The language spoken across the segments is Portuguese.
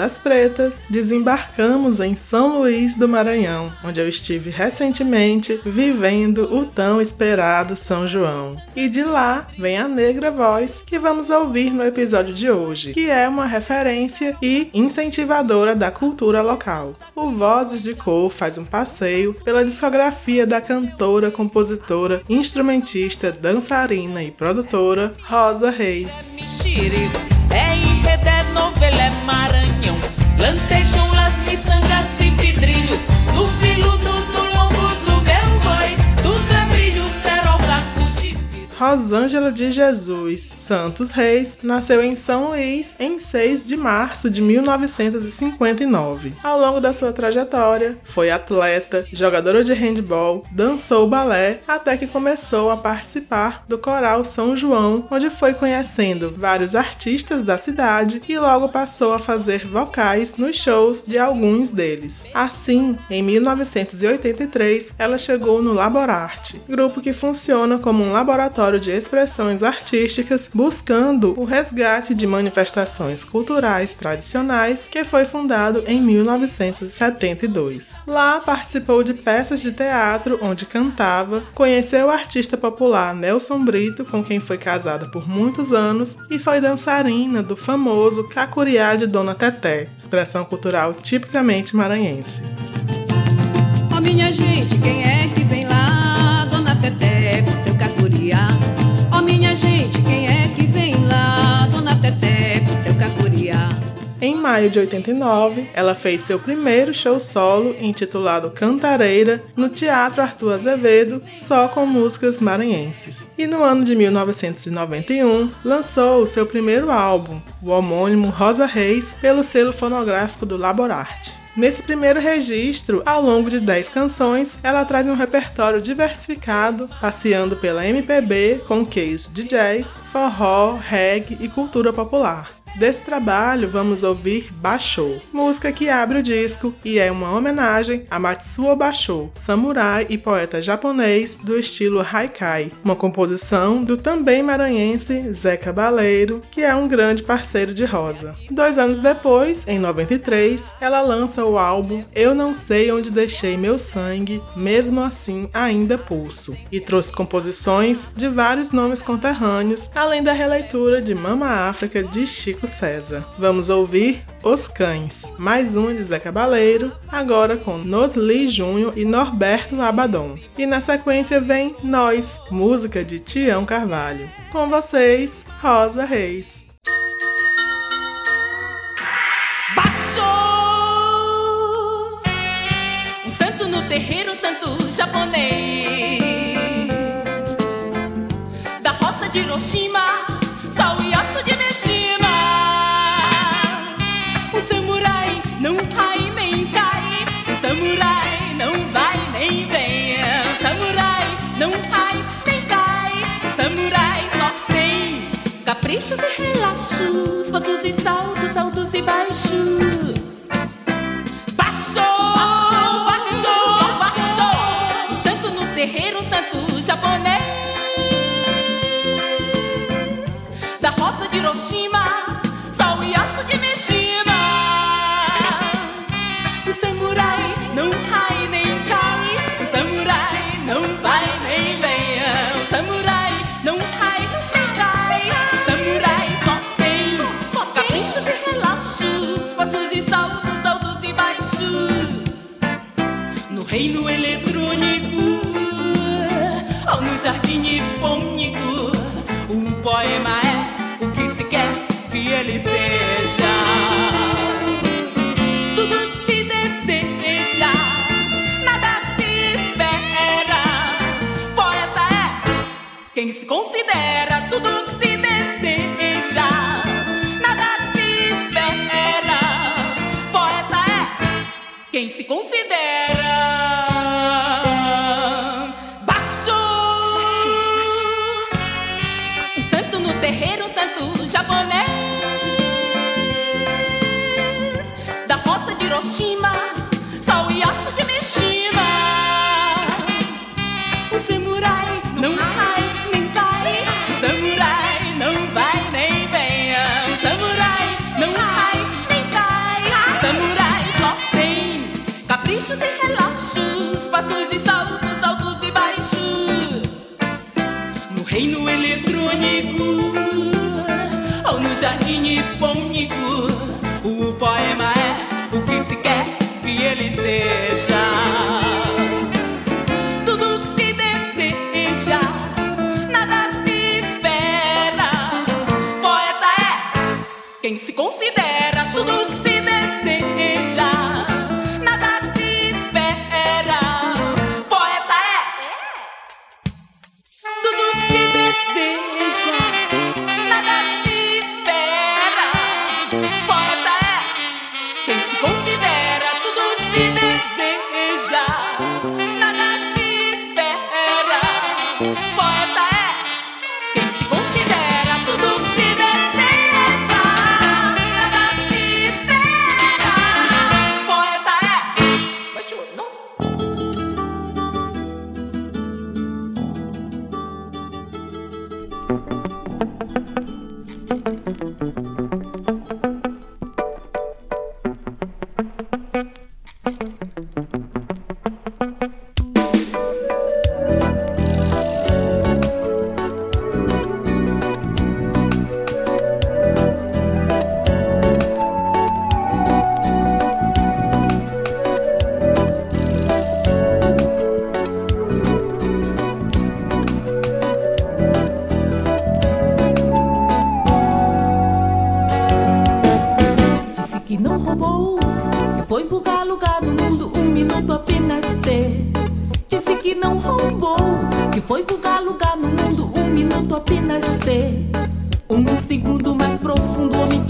das Pretas, desembarcamos em São Luís do Maranhão, onde eu estive recentemente vivendo o tão esperado São João. E de lá vem a negra voz que vamos ouvir no episódio de hoje, que é uma referência e incentivadora da cultura local. O Vozes de Cor faz um passeio pela discografia da cantora, compositora, instrumentista, dançarina e produtora Rosa Reis. É enredé, novela é Maranhão. Plantation, las miçangas e vidrinhos. No Rosângela de Jesus Santos Reis nasceu em São Luís em 6 de março de 1959. Ao longo da sua trajetória, foi atleta, jogadora de handball, dançou balé, até que começou a participar do Coral São João, onde foi conhecendo vários artistas da cidade e logo passou a fazer vocais nos shows de alguns deles. Assim, em 1983, ela chegou no Laborarte, grupo que funciona como um laboratório de expressões artísticas buscando o resgate de manifestações culturais tradicionais que foi fundado em 1972. Lá participou de peças de teatro onde cantava, conheceu o artista popular Nelson Brito, com quem foi casada por muitos anos, e foi dançarina do famoso Cacuriá de Dona Teté, expressão cultural tipicamente maranhense. Gente, quem é que vem lá? Dona Teté com seu cacuriá. Em maio de 89, ela fez seu primeiro show solo, intitulado Cantareira, no Teatro Arthur Azevedo, só com músicas maranhenses. E no ano de 1991, lançou o seu primeiro álbum, o homônimo Rosa Reis, pelo selo fonográfico do Laborarte. Nesse primeiro registro, ao longo de 10 canções, ela traz um repertório diversificado, passeando pela MPB com case de jazz, forró, reggae e cultura popular. Desse trabalho, vamos ouvir Basho, música que abre o disco e é uma homenagem a Matsuo Basho, samurai e poeta japonês do estilo haikai, uma composição do também maranhense Zé Cabaleiro, que é um grande parceiro de Rosa. Dois anos depois, em 93, ela lança o álbum Eu Não Sei Onde Deixei Meu Sangue, Mesmo Assim Ainda Pulso, e trouxe composições de vários nomes conterrâneos, além da releitura de Mama África de Chico César. Vamos ouvir Os Cães, mais um de Zé Cabaleiro, agora com Nosli Júnior e Norberto Abaddon. E na sequência vem Nós, música de Tião Carvalho. Com vocês, Rosa Reis. Um santo no terreiro, um santo japonês Da roça de Hiroshima caprichos e relaxos, passos e saltos, altos e baixos. Baixou, baixou, baixou, tanto no terreiro, tanto japonês. Da roça de Hiroshima, relaxos, passos e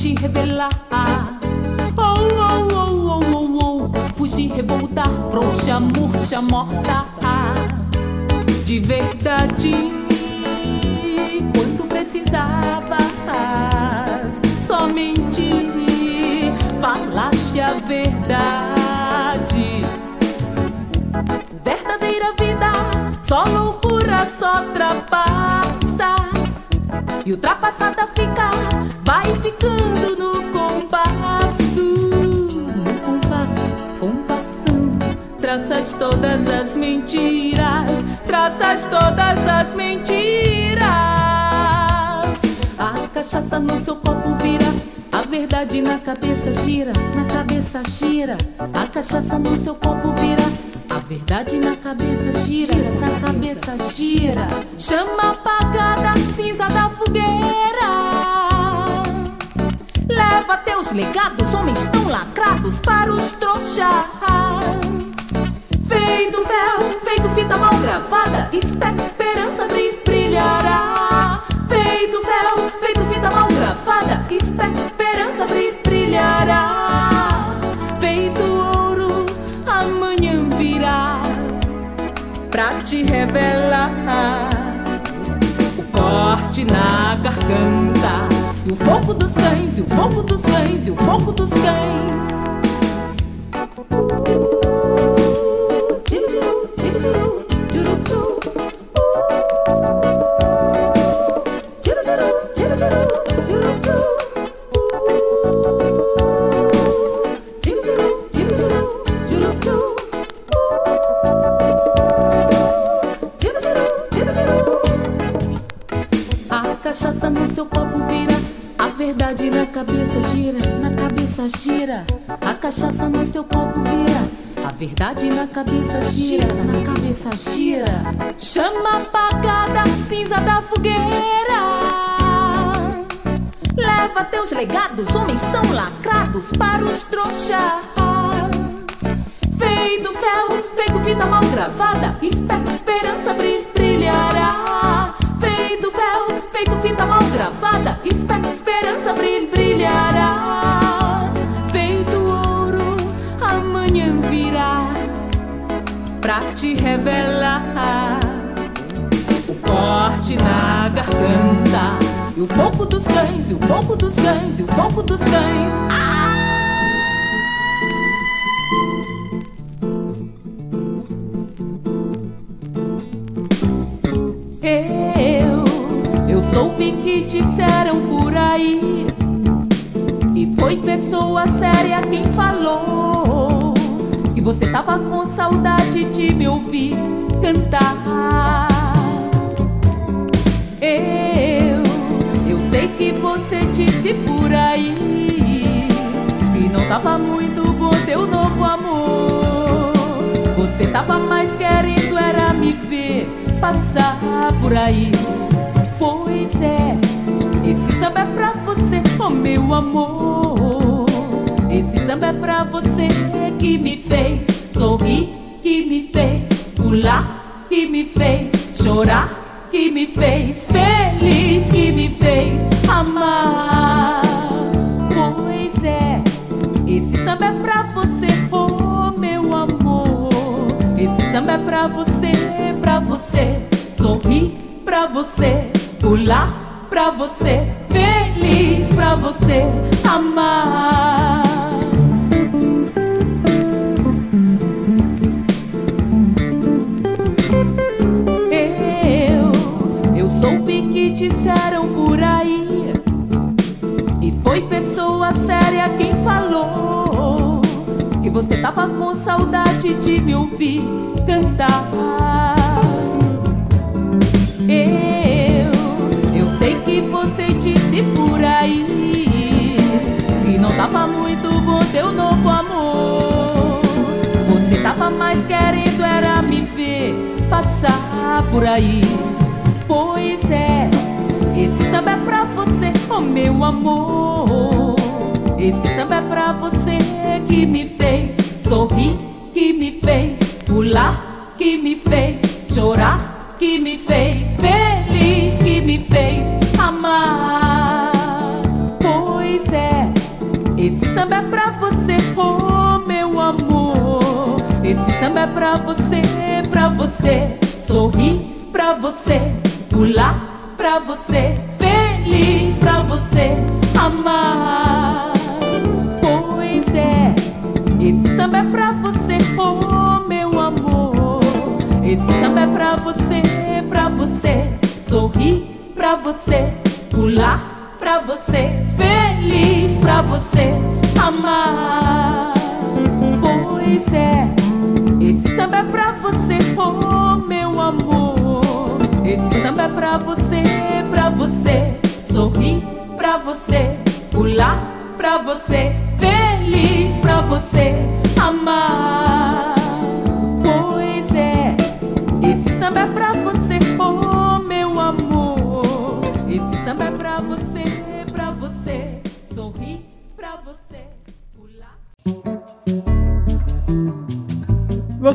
omitir, revelar. Oh, oh, oh, oh, oh, oh, fugir, revoltar, frouxa, murcha, morta. De verdade, quando precisavas, só mentir, falaste a verdade. Verdadeira vida, só loucura, só trapassa. E ultrapassada fica, vai ficando no compasso. No compasso, compassando, traças todas as mentiras, traças todas as mentiras. A cachaça no seu copo vira. A verdade na cabeça gira, na cabeça gira. A cachaça no seu copo vira. A verdade na cabeça gira, na cabeça gira. Chama apagada, cinza da fogueira. Leva teus legados, homens tão lacrados para os trouxas. Feito fel, feito fita mal gravada, espera esperança brilhará. Feito fel, feito fita mal gravada, espera esperança brilhará. Te revelar. O corte na garganta, e o fogo dos cães, e o fogo dos cães, e o fogo dos cães. Verdade na cabeça gira, na cabeça gira. A cachaça no seu copo vira. A verdade na cabeça gira, na cabeça gira. Chama apagada, cinza da fogueira. Leva teus legados, homens tão lacrados para os trouxas. Feito fel, feito fita mal gravada, espera esperança bri- brilhará. Feito fel, feito fita mal gravada, espera esperança brilhará. Feito ouro, amanhã virá pra te revelar. O corte na garganta, e o fogo dos cães, e o fogo dos cães, e o fogo dos cães. Eu, eu soube que disseram por aí. Foi pessoa séria quem falou. Que você tava com saudade de me ouvir cantar. Eu, eu sei que você disse por aí. Que não tava muito bom teu novo amor. Você tava mais querendo era me ver passar por aí. Pois é, esse samba é pra você, oh meu amor. Esse samba é pra você que me fez sorrir, que me fez pular, que me fez chorar, que me fez feliz, que me fez amar. Pois é, esse samba é pra você, oh meu amor. Esse samba é pra você, pra você sorrir, pra você pular, pra você você amar. Eu, eu soube que disseram por aí e foi pessoa séria quem falou que você tava com saudade de me ouvir cantar. Eu, eu sei que você disse por aí tava muito bom teu novo amor. Você tava mais querendo era me ver passar por aí. Pois é, esse samba é pra você, oh meu amor. Esse samba é pra você que me fez sorrir, que me fez pular, que me fez chorar, que me fez feliz, que me fez Esse samba é pra você, pra você sorrir, pra você pular, pra você feliz, pra você amar. Pois é, esse samba é pra você, oh meu amor. Esse samba é pra você, pra você sorrir, pra você pular, pra você feliz, pra você amar. É pra você, pra você. Sorrir, pra você. Pular, pra você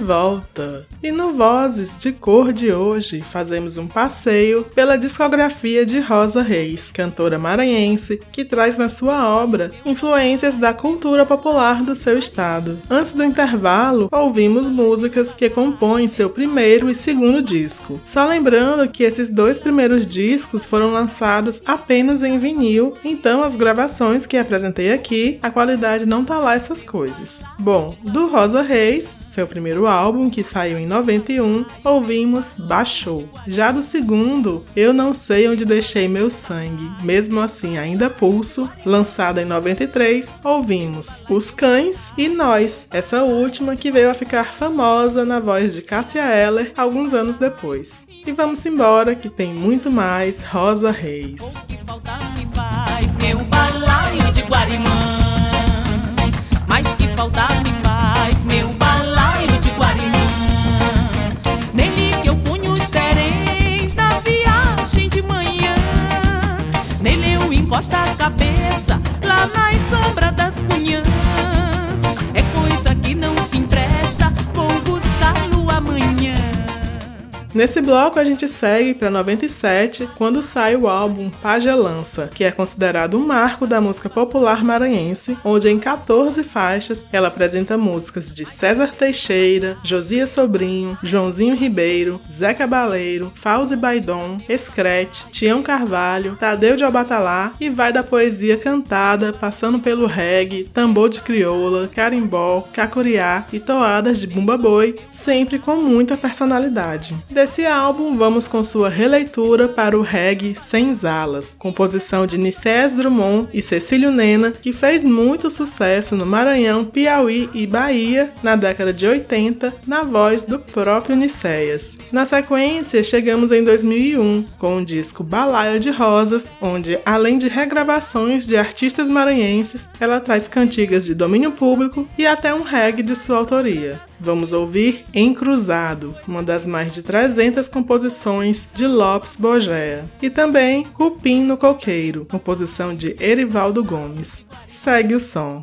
Volta! E no Vozes de Cor de hoje fazemos um passeio pela discografia de Rosa Reis, cantora maranhense que traz na sua obra influências da cultura popular do seu estado. Antes do intervalo, ouvimos músicas que compõem seu primeiro e segundo disco. Só lembrando que esses dois primeiros discos foram lançados apenas em vinil, então as gravações que apresentei aqui, a qualidade não tá lá essas coisas. Bom, do Rosa Reis, seu primeiro álbum, que saiu em 91, ouvimos Baixou. Já do segundo, Eu Não Sei Onde Deixei Meu Sangue, mesmo assim ainda pulso, lançada em 93, ouvimos Os Cães e Nós, essa última que veio a ficar famosa na voz de Cássia Eller alguns anos depois. E vamos embora que tem muito mais Rosa Reis. O que falta costa Nesse bloco a gente segue para 97, quando sai o álbum Pagelança, que é considerado um marco da música popular maranhense, onde em 14 faixas ela apresenta músicas de César Teixeira, Josias Sobrinho, Joãozinho Ribeiro, Zé Cabaleiro, Fauzi Baidon, Escrete, Tião Carvalho, Tadeu de Albatalá e vai da poesia cantada, passando pelo reggae, tambor de crioula, carimbó, cacuriá e toadas de bumba boi, sempre com muita personalidade. Desse álbum, vamos com sua releitura para o reggae Sem Alas, composição de Nicés Drummond e Cecílio Nena, que fez muito sucesso no Maranhão, Piauí e Bahia na década de 80, na voz do próprio Nicéias. Na sequência, chegamos em 2001 com o disco Balaio de Rosas, onde, além de regravações de artistas maranhenses, ela traz cantigas de domínio público e até um reggae de sua autoria. Vamos ouvir Encruzado, uma das mais de 300 composições de Lopes Bogea. E também Cupim no Coqueiro, composição de Erivaldo Gomes. Segue o som.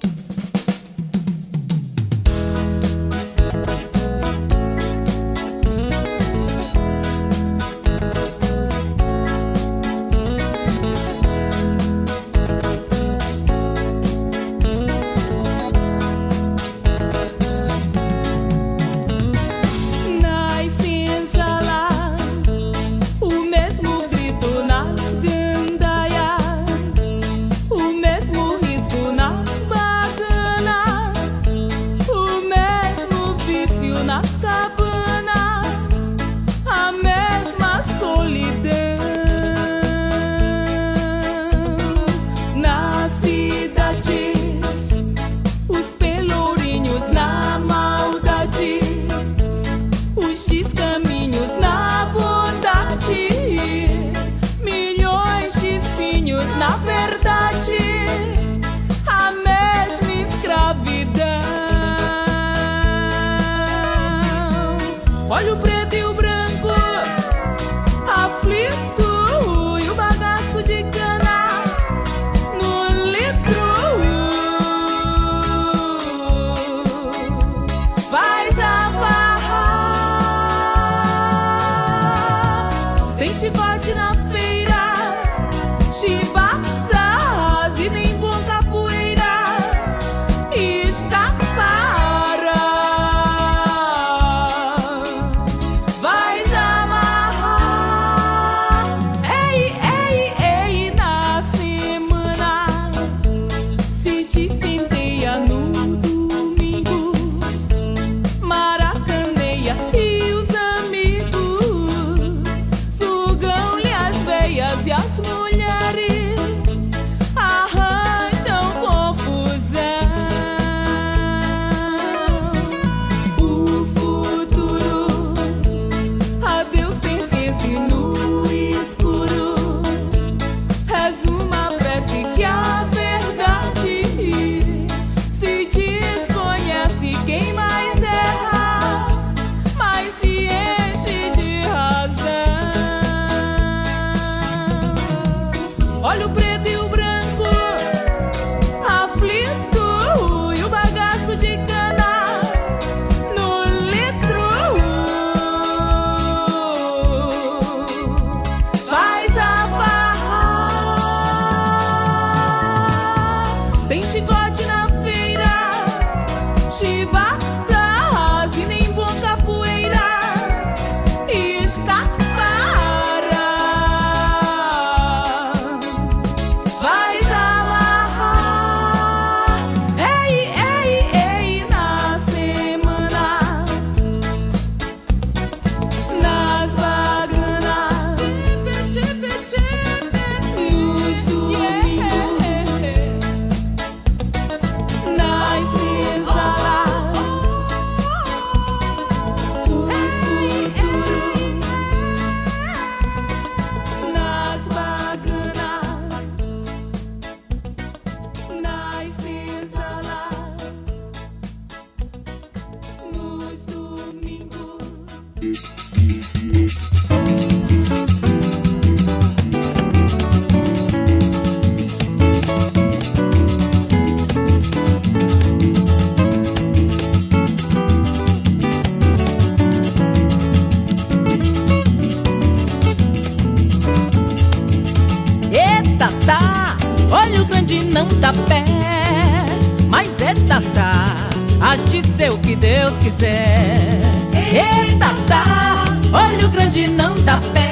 Ser o que Deus quiser. Eita, tá, olha o grande não dá pé.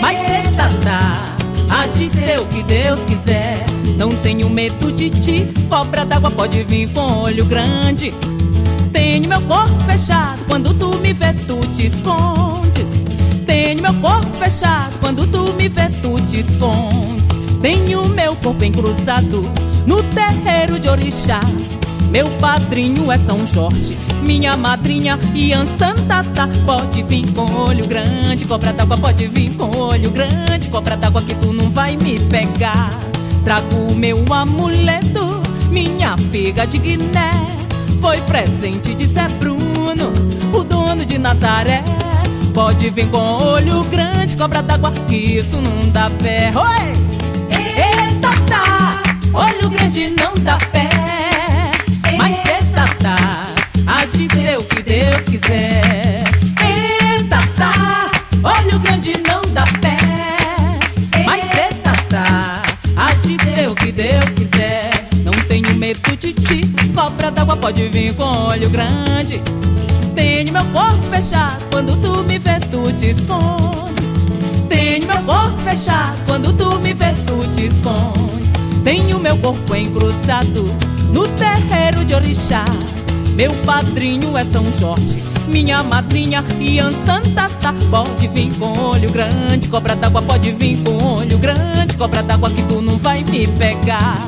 Mas eita, tá, a de ser o que Deus quiser. Não tenho medo de ti, cobra d'água pode vir com olho grande. Tenho meu corpo fechado, quando tu me vê, tu te escondes. Tenho meu corpo fechado, quando tu me vê, tu te escondes. Tenho meu corpo encruzado no terreiro de Orixá. Meu padrinho é São Jorge, minha madrinha Ian Santata. Pode vir com olho grande, cobra d'água pode vir com olho grande, cobra d'água que tu não vai me pegar. Trago meu amuleto, minha figa de Guiné. Foi presente de Zé Bruno, o dono de Nazaré. Pode vir com olho grande, cobra d'água, que isso não dá pé. Oi! Eita, tá! Olho grande não dá pé. Mas eita, tá! Há de ser o que Deus quiser. Eita, tá! Olho grande não dá pé. Mas eita, tá! Há de ser o que Deus quiser. Não tenho medo de ti, cobra d'água pode vir com olho grande. Tenho meu corpo fechado, quando tu me vê, tu te escondes. Tenho meu corpo fechado, quando tu me vê, tu te escondes. Tenho meu corpo encruzado no terreiro de Orixá. Meu padrinho é São Jorge, minha madrinha Ian Santata. Pode vir com olho grande, cobra d'água pode vir com olho grande, cobra d'água que tu não vai me pegar.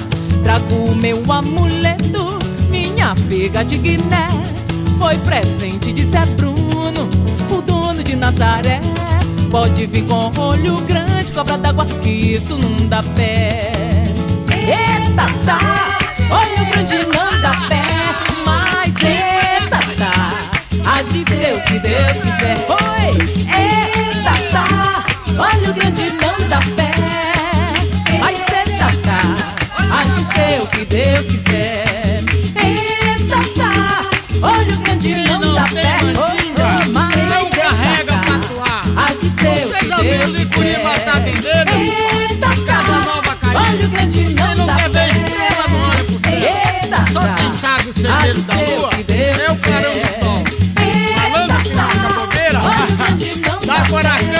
Trago meu amuleto, minha figa de Guiné. Foi presente de Zé Bruno, o dono de Nazaré. Pode vir com olho grande, cobra d'água, que isso não dá pé. Eita, tá, olho grande não dá pé. Mas eita, tá, há de ser o que Deus quiser. Oi, eita, tá, olho grande não dá pé. Mas tá, há de ser o que Deus quiser. Eita, tá, olho grande não dá pé. Oi, mas Não carrega eita, tá, patuá. Há de ser o que Deus quiser. Eita, tá, olha o grande não sabe o há segredo de da lua do sol. Falando que Eita, fica bobeira, dá coração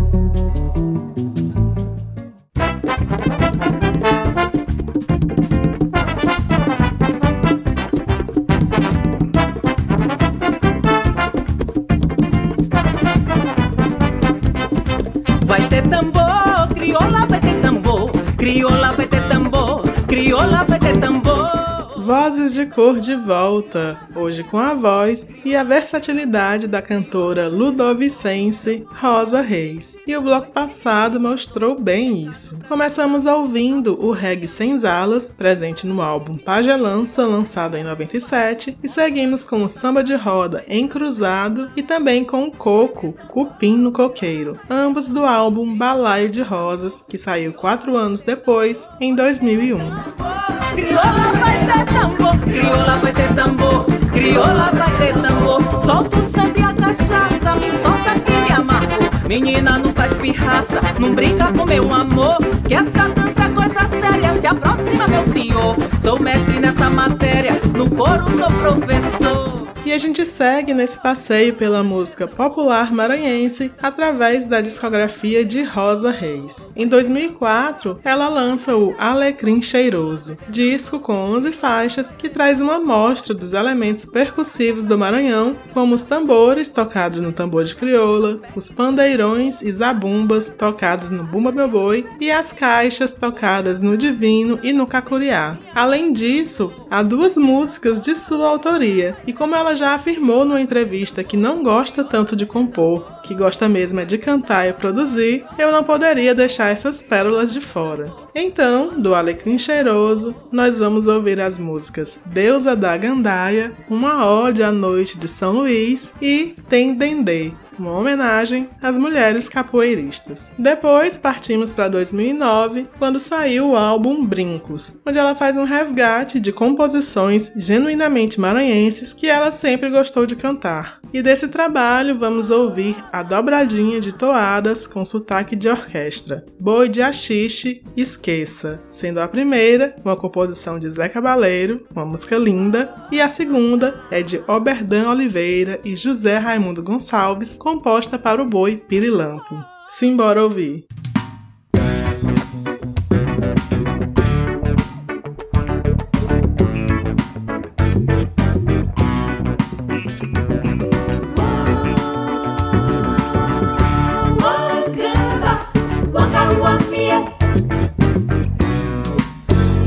Vozes de Cor de volta, hoje com a voz e a versatilidade da cantora ludovicense Rosa Reis. E o bloco passado mostrou bem isso. Começamos ouvindo o reggae Sem Alas, presente no álbum Pagelança, lançado em 97, e seguimos com o samba de roda Encruzado e também com o coco Cupim no Coqueiro, ambos do álbum Balaio de Rosas, que saiu quatro anos depois, em 2001. Crioula vai ter tambor, crioula vai ter tambor, crioula vai ter tambor. Solta o santo e a cachaça, me solta que me amarrou. Menina, não faz pirraça, não brinca com meu amor. Que essa dança é coisa séria, se aproxima, meu senhor. Sou mestre nessa matéria, no coro sou professor. E a gente segue nesse passeio pela música popular maranhense através da discografia de Rosa Reis. Em 2004, ela lança o Alecrim Cheiroso, disco com 11 faixas que traz uma amostra dos elementos percussivos do Maranhão, como os tambores tocados no tambor de crioula, os pandeirões e zabumbas tocados no bumba meu boi e as caixas tocadas no divino e no cacuriá. Além disso, há duas músicas de sua autoria, e como ela já afirmou numa entrevista que não gosta tanto de compor, que gosta mesmo é de cantar e produzir, eu não poderia deixar essas pérolas de fora. Então, do Alecrim Cheiroso, nós vamos ouvir as músicas Deusa da Gandaia, Uma Ode à Noite de São Luís e Tem Dendê, uma homenagem às mulheres capoeiristas. Depois partimos para 2009, quando saiu o álbum Brincos, onde ela faz um resgate de composições genuinamente maranhenses que ela sempre gostou de cantar. E desse trabalho vamos ouvir a dobradinha de toadas com sotaque de orquestra, Boi de Axixe, Esqueça, sendo a primeira uma composição de Zé Cabaleiro, uma música linda, e a segunda é de Oberdan Oliveira e José Raimundo Gonçalves, composta para o boi Pirilampo. Simbora ouvir!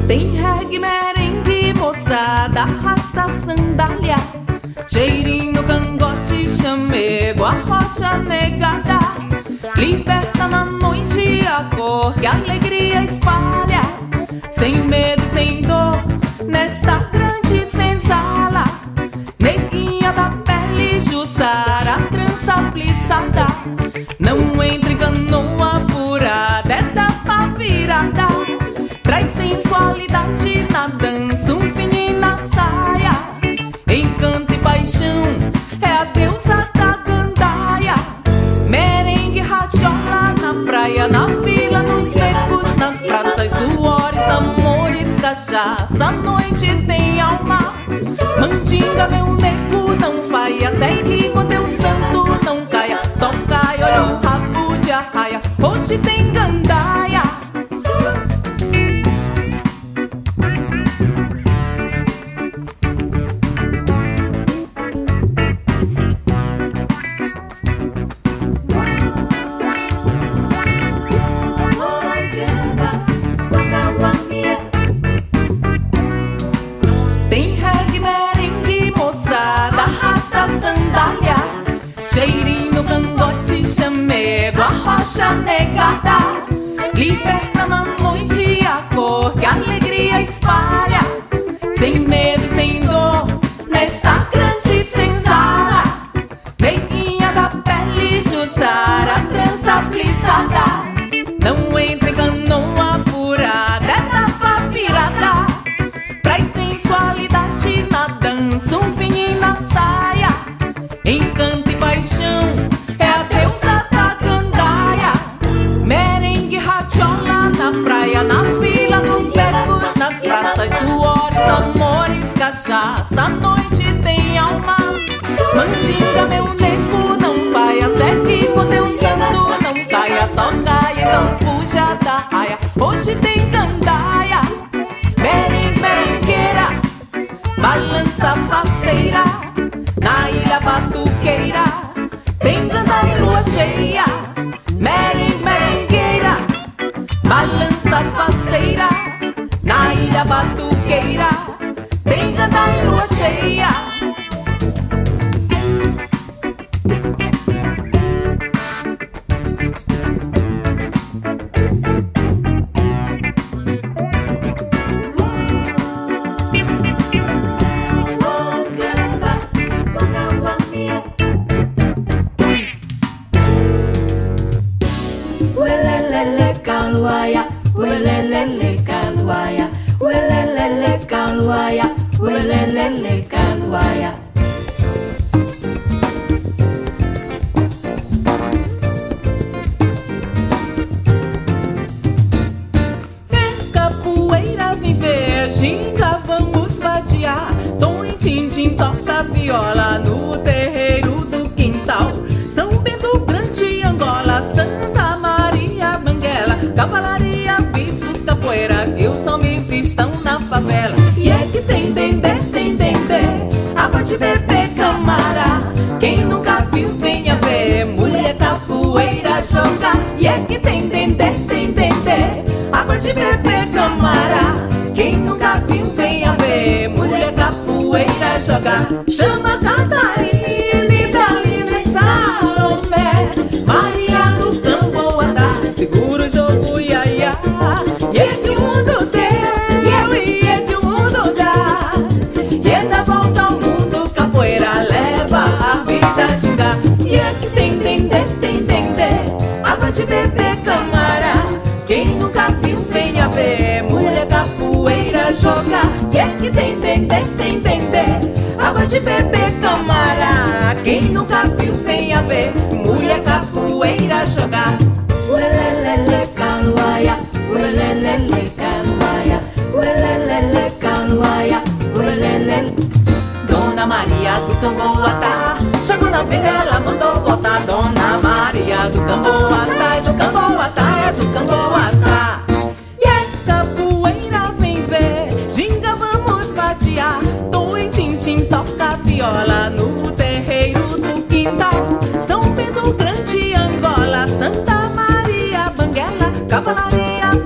Tem reggae, merengue, moçada, rasta, sandália, cheirinho comigo a rocha negada. Liberta na noite a cor que a alegria espalha. Sem medo sem dor, nesta graça. gandaia, hoje tem gandaia. Merengueira, balança faceira, na ilha batuqueira, tem gandaia em lua cheia. Merengueira, balança faceira, na ilha batuqueira, tem gandaia em lua cheia. bebê Camara. Quem nunca viu tem a ver Mulher capoeira jogar. Uelelele caluaia Uelelele caluaia Uelelele caluaia Uelelele. Dona Maria do Cangoatá ah, Chegou na vila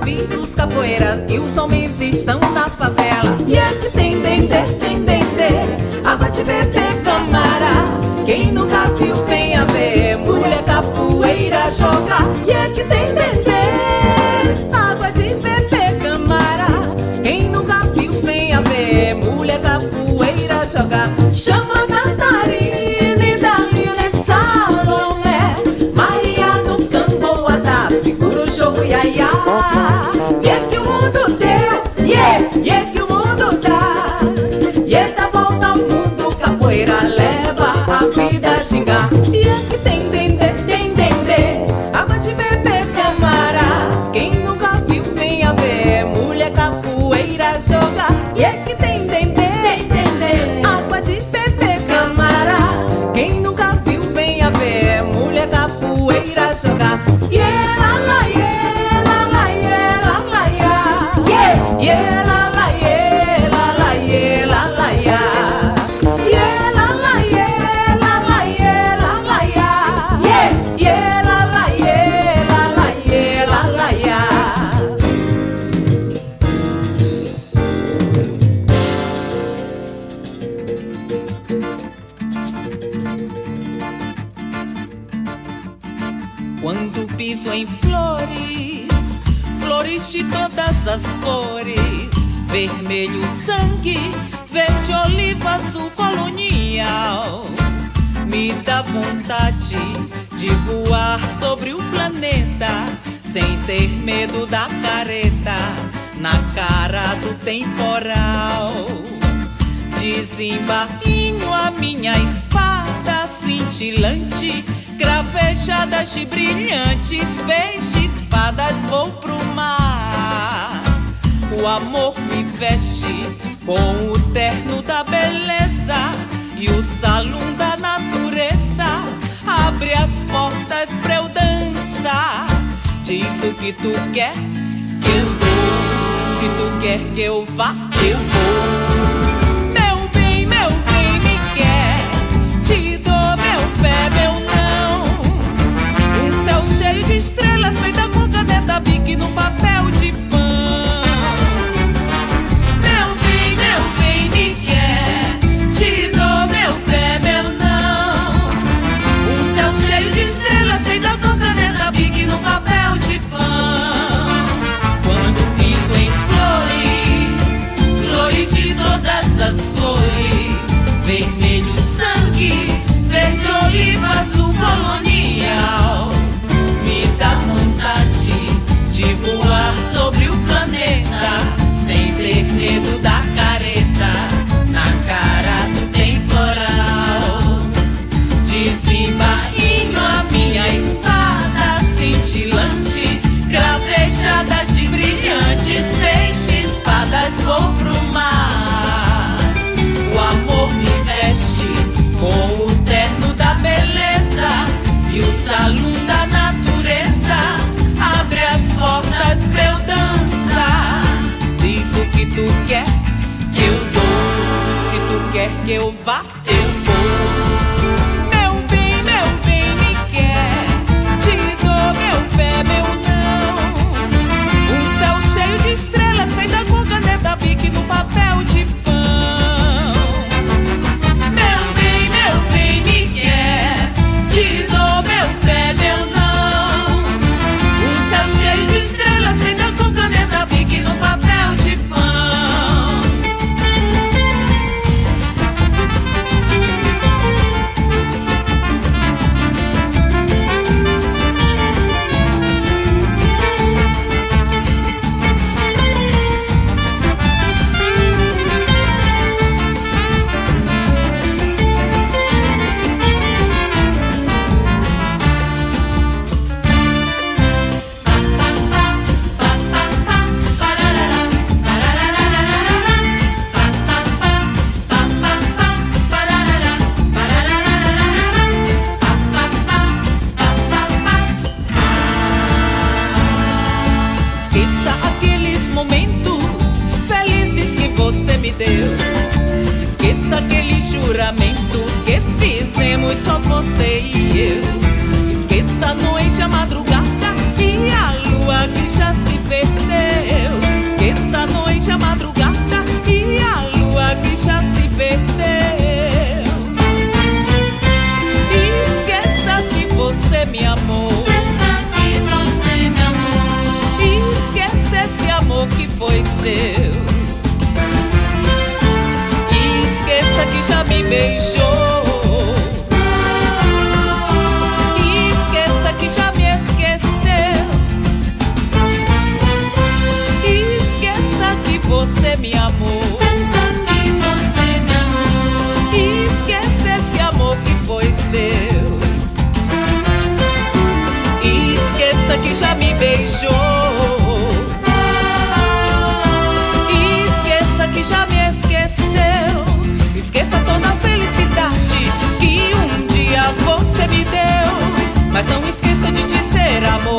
Fiz os capoeira. E os homens estão na Peixes, espadas, vou pro mar. O amor me veste com o terno da beleza e o salão da natureza. Abre as portas pra eu dançar. Diz o que tu quer que eu dou. Se tu quer que eu vá, eu me deu. Esqueça aquele juramento que fizemos só você e eu. Esqueça a noite, a madrugada e a lua que já se perdeu. Esqueça a noite, a madrugada e a lua que já se perdeu. Esqueça que você me amou. Esqueça esse amor que foi seu. Esqueça que já me beijou. Esqueça que já me esqueceu. Esqueça que você me amou. E esqueça esse amor que foi seu. Esqueça que já me beijou. Mas não esqueça de dizer amor.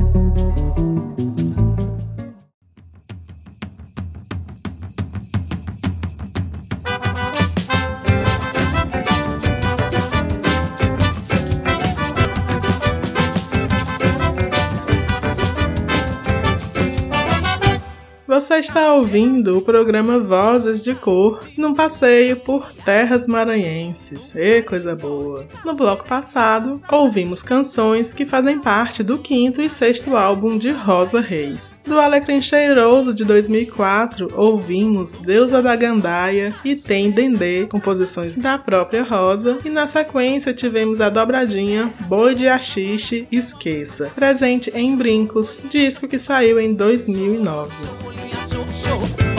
Você está ouvindo o programa Vozes de Cor num passeio por terras maranhenses. E coisa boa! No bloco passado, ouvimos canções que fazem parte do quinto e sexto álbum de Rosa Reis. Do Alecrim Cheiroso de 2004, ouvimos Deusa da Gandaia e Tem Dendê, composições da própria Rosa, e na sequência tivemos a dobradinha Boi de Axixe Esqueça, presente em Brincos, disco que saiu em 2009. so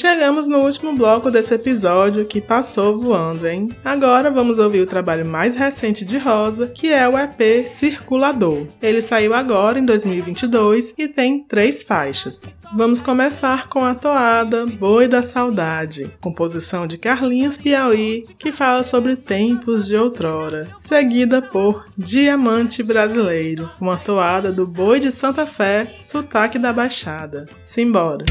chegamos no último bloco desse episódio que passou voando, hein? Agora vamos ouvir o trabalho mais recente de Rosa, que é o EP Circulador. Ele saiu agora em 2022 e tem três faixas. Vamos começar com a toada Boi da Saudade, composição de Carlinhos Piauí, que fala sobre tempos de outrora, seguida por Diamante Brasileiro, uma toada do Boi de Santa Fé, sotaque da Baixada. Simbora!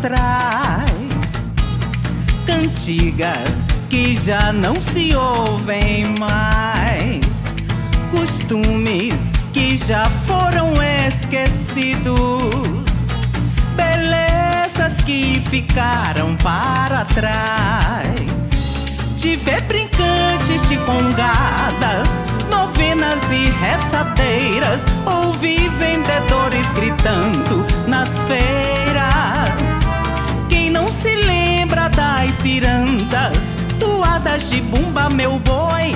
Ancestrais. Cantigas que já não se ouvem mais. Costumes que já foram esquecidos. Belezas que ficaram para trás de ver brincantes de congadas, novenas e reçadeiras, ouvir vendedores gritando nas feiras. Cirandas, toadas de bumba, meu boi,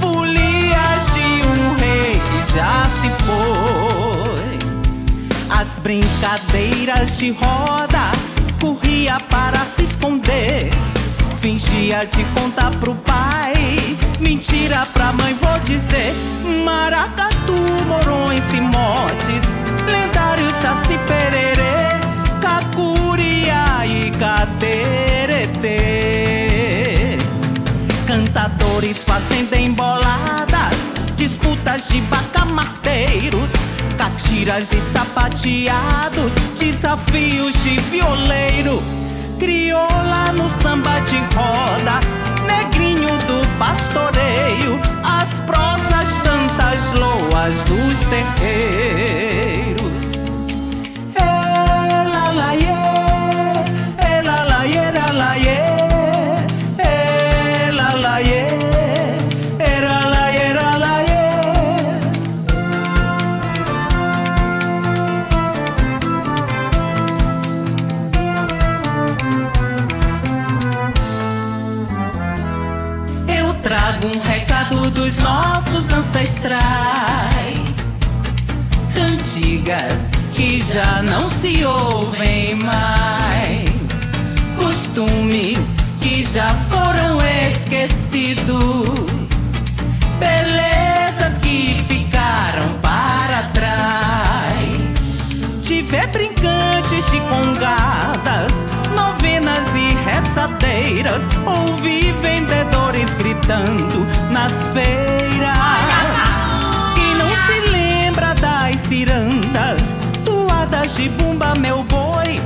folias de um rei que já se foi. As brincadeiras de roda corria para se esconder. Fingia de contar pro pai, mentira pra mãe, vou dizer. Maracatu, morões e motes, lendários saci pererê, cacuria e cateretê. Cantadores fazendo emboladas, disputas de bacamarteiros, catiras e sapateados, desafios de violeiro. Crioula no samba de roda, negrinho do pastoreio, as prosas tantas loas dos terreiros. Dos nossos ancestrais. Cantigas que já não se ouvem mais. Costumes que já foram esquecidos. Belezas que ficaram para trás de ver brincantes de congadas, novenas e reçadeiras, ouvir vendedores gritando nas feiras. Quem não se lembra das cirandas, toadas de bumba, meu boi,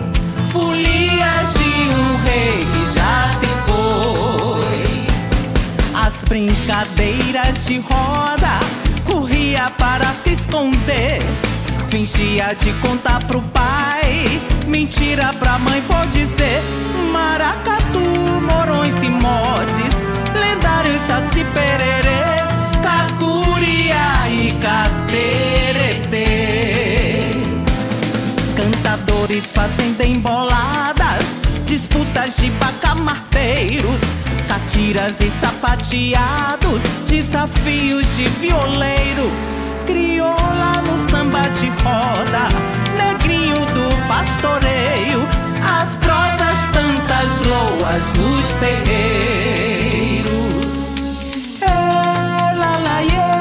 folias de um rei que já se foi. As brincadeiras de roda corria para se esconder. Fingia de contar pro pai, mentira pra mãe, vou dizer. Maracatu, morões e motes, lendários saci pererê, cacuria e cateretê. Atores fazendo emboladas, disputas de bacamarteiros, catiras e sapateados, desafios de violeiro, crioula no samba de roda, negrinho do pastoreio, as prosas tantas loas nos terreiros. É, lá la, yeah.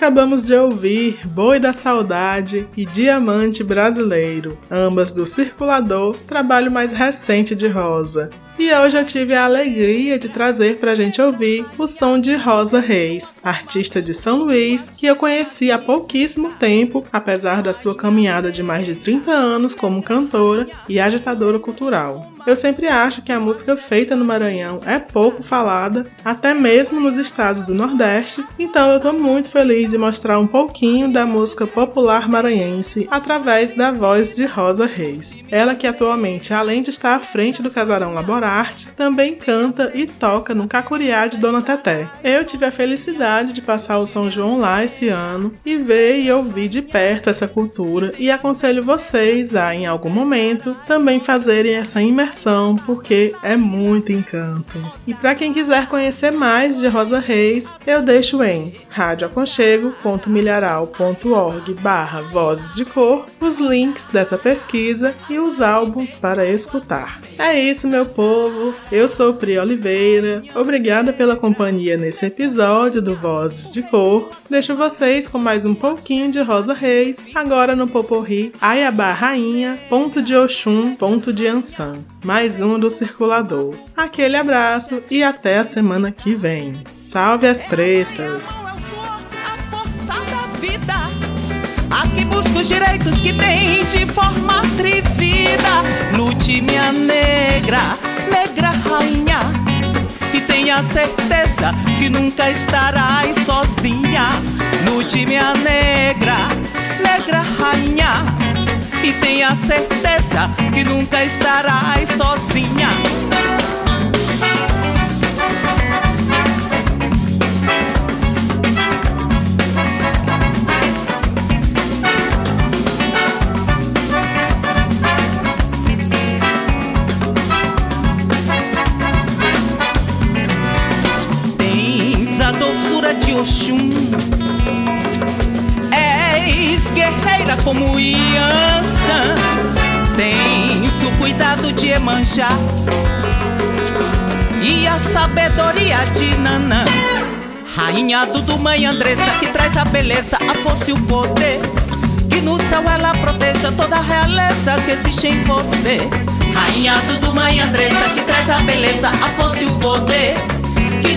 acabamos de ouvir Boi da Saudade e Diamante Brasileiro, ambas do Circulador, trabalho mais recente de Rosa hoje eu tive a alegria de trazer pra gente ouvir o som de Rosa Reis, artista de São Luís, que eu conheci há pouquíssimo tempo, apesar da sua caminhada de mais de 30 anos como cantora e agitadora cultural. Eu sempre acho que a música feita no Maranhão é pouco falada, até mesmo nos estados do Nordeste, então eu tô muito feliz de mostrar um pouquinho da música popular maranhense através da voz de Rosa Reis. Ela que atualmente, além de estar à frente do Casarão Também canta e toca no Cacuriá de Dona Teté. Eu tive a felicidade de passar o São João lá esse ano e ver e ouvir de perto essa cultura e aconselho vocês a, em algum momento, também fazerem essa imersão porque é muito encanto. E para quem quiser conhecer mais de Rosa Reis, eu deixo em radioaconchego.milharal.org barra Vozes de Cor os links dessa pesquisa e os álbuns para escutar. É isso, meu povo. Eu sou Pri Oliveira. Obrigada pela companhia nesse episódio do Vozes de Cor. Deixo vocês com mais um pouquinho de Rosa Reis, agora no Poporri, Ayabá Rainha, ponto de Oxum, ponto de Ansan. Mais um do Circulador. Aquele abraço e até a semana que vem. Salve as pretas! a força da vida. A que busca os direitos que tem de forma atrevida. Lute, minha negra, negra rainha. E tenha certeza que nunca estarás sozinha. Lute, minha negra, negra rainha. E tenha certeza que nunca estarás sozinha. Oxum És guerreira como Yansan Tens o cuidado de Emanjá. E a sabedoria de Nanã. Rainha Dudu, mãe Andressa Que traz a beleza, a força e o poder. Que no céu ela proteja toda a realeza que existe em você. Rainha Dudu, mãe Andressa Que traz a beleza, a força e o poder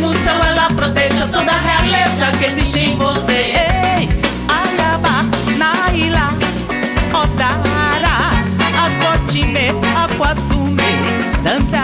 no céu ela proteja toda a realeza que existe em você. Ei, Ayaba, Naila, Odara, Akotime, Aquatume, Dandara.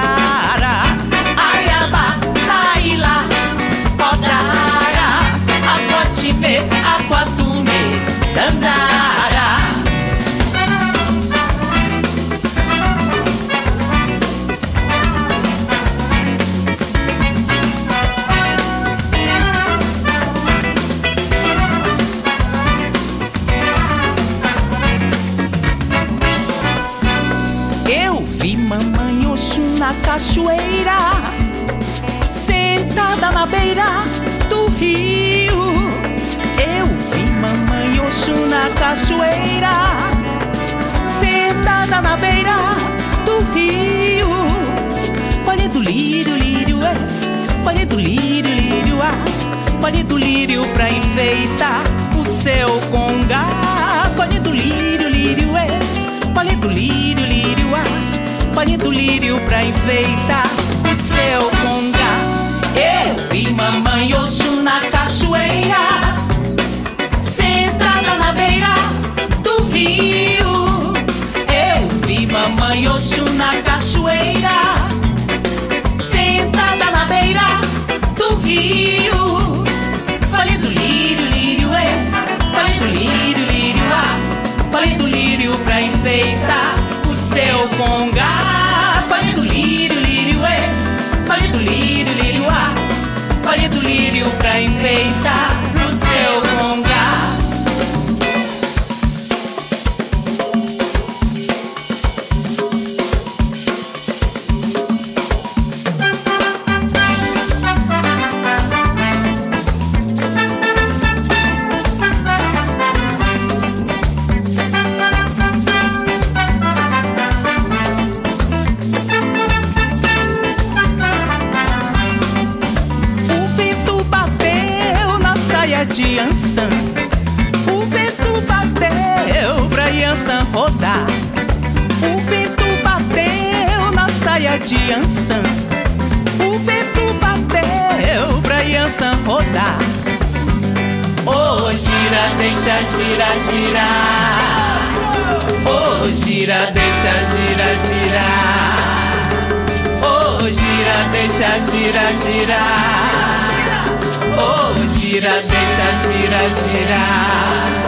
Oxum na cachoeira, sentada na beira do rio. Colhendo lírio, lírio, é, colhendo lírio, lírio, ah, colhendo lírio pra enfeitar o seu congá. Colhendo lírio, lírio, é, colhendo lírio, lírio, ah, colhendo lírio pra enfeitar o seu congá. Eu vi mamãe Oxum na cachoeira, beira do rio. Eu vi mamãe Oxum na cachoeira, sentada na beira do rio. Colhendo lírio, lírio, é, colhendo lírio, lírio, ah, colhendo lírio pra enfeitar o seu congá. Colhendo lírio, lírio, é, colhendo lírio, lírio, ah, colhendo lírio pra enfeitar gira, deixa, gira, girar. Oh, gira, deixa, gira, girar. Oh, gira, deixa, gira, girar.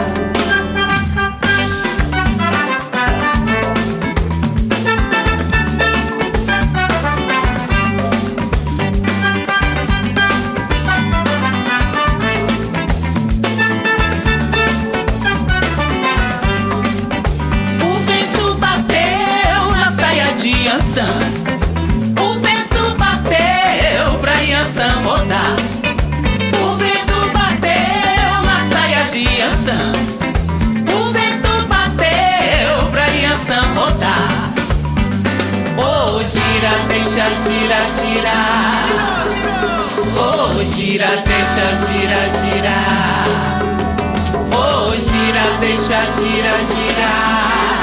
Deixa, gira, girar. Oh, gira, deixa, gira, girar. Oh, gira, deixa, gira, girar.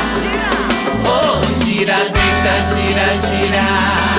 Oh, gira, deixa, gira, girar.